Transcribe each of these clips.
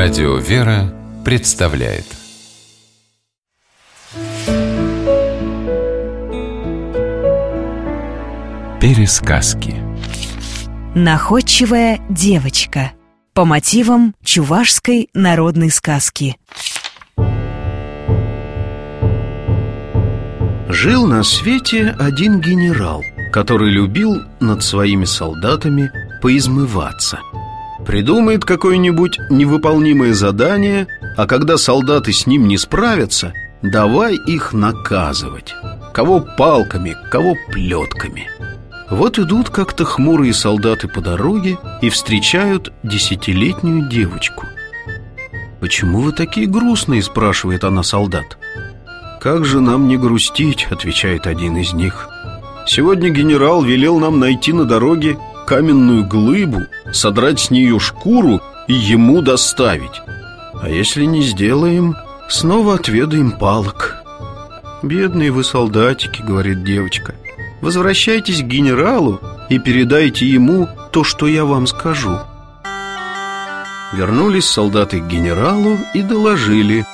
Радио «Вера» представляет. Пересказки. Находчивая девочка. По мотивам чувашской народной сказки. Жил на свете один генерал, который любил над своими солдатами поизмываться – Придумает какое-нибудь невыполнимое задание, а когда солдаты с ним не справятся, давай их наказывать. Кого палками, кого плетками. Вот идут как-то хмурые солдаты по дороге и встречают десятилетнюю девочку. «Почему вы такие грустные?» – спрашивает она солдат. «Как же нам не грустить?» – отвечает один из них. «Сегодня генерал велел нам найти на дороге каменную глыбу, содрать с нее шкуру и ему доставить. А если не сделаем, снова отведаем палок. «Бедные вы солдатики», — говорит девочка, — «возвращайтесь к генералу и передайте ему то, что я вам скажу». Вернулись солдаты к генералу и доложили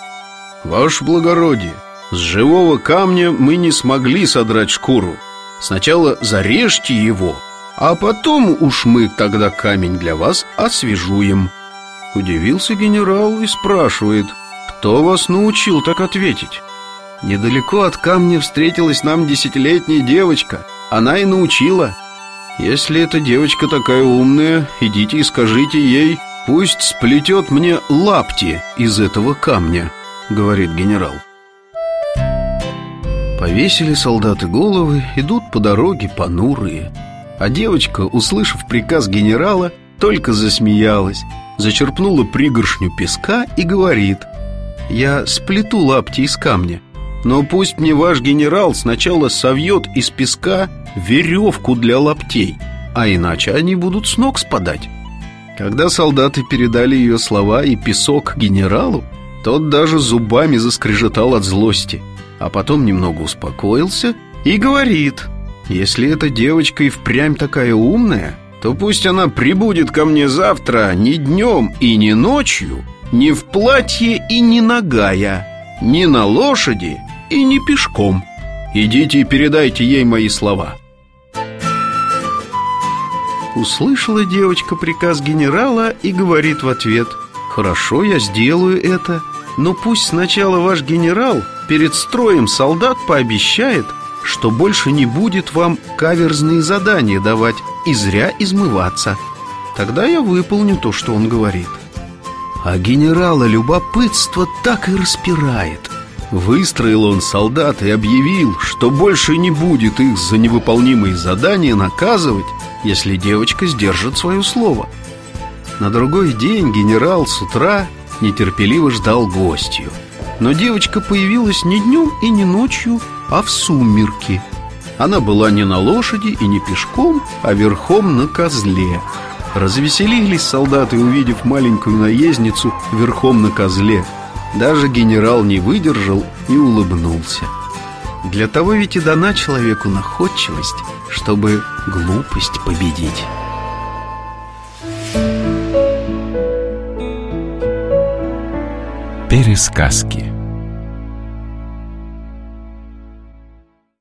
«Ваше благородие, с живого камня мы не смогли содрать шкуру Сначала зарежьте его, а потом уж мы тогда камень для вас освежуем. Удивился генерал и спрашивает Кто вас научил так ответить? Недалеко от камня встретилась нам десятилетняя девочка. Она и научила. Если эта девочка такая умная Идите и скажите ей Пусть сплетет мне лапти из этого камня Говорит генерал. Повесили солдаты головы Идут по дороге понурые а девочка, услышав приказ генерала, только засмеялась, зачерпнула пригоршню песка и говорит «Я сплету лапти из камня, но пусть мне ваш генерал сначала совьет из песка веревку для лаптей, а иначе они будут с ног спадать». Когда солдаты передали ее слова и песок генералу, тот даже зубами заскрежетал от злости, а потом немного успокоился и говорит если эта девочка и впрямь такая умная, то пусть она прибудет ко мне завтра ни днем и ни ночью, ни в платье и ни ногая, ни на лошади и ни пешком. Идите и передайте ей мои слова». Услышала девочка приказ генерала и говорит в ответ «Хорошо, я сделаю это, но пусть сначала ваш генерал перед строем солдат пообещает, что больше не будет вам каверзные задания давать и зря измываться. Тогда я выполню то, что он говорит. А генерала любопытство так и распирает. Выстроил он солдат и объявил, что больше не будет их за невыполнимые задания наказывать, если девочка сдержит свое слово. На другой день генерал с утра нетерпеливо ждал гостью. Но девочка появилась не днем и не ночью, а в сумерки. Она была не на лошади и не пешком, а верхом на козле. Развеселились солдаты, увидев маленькую наездницу верхом на козле. Даже генерал не выдержал и улыбнулся. Для того ведь и дана человеку находчивость, чтобы глупость победить. Пересказки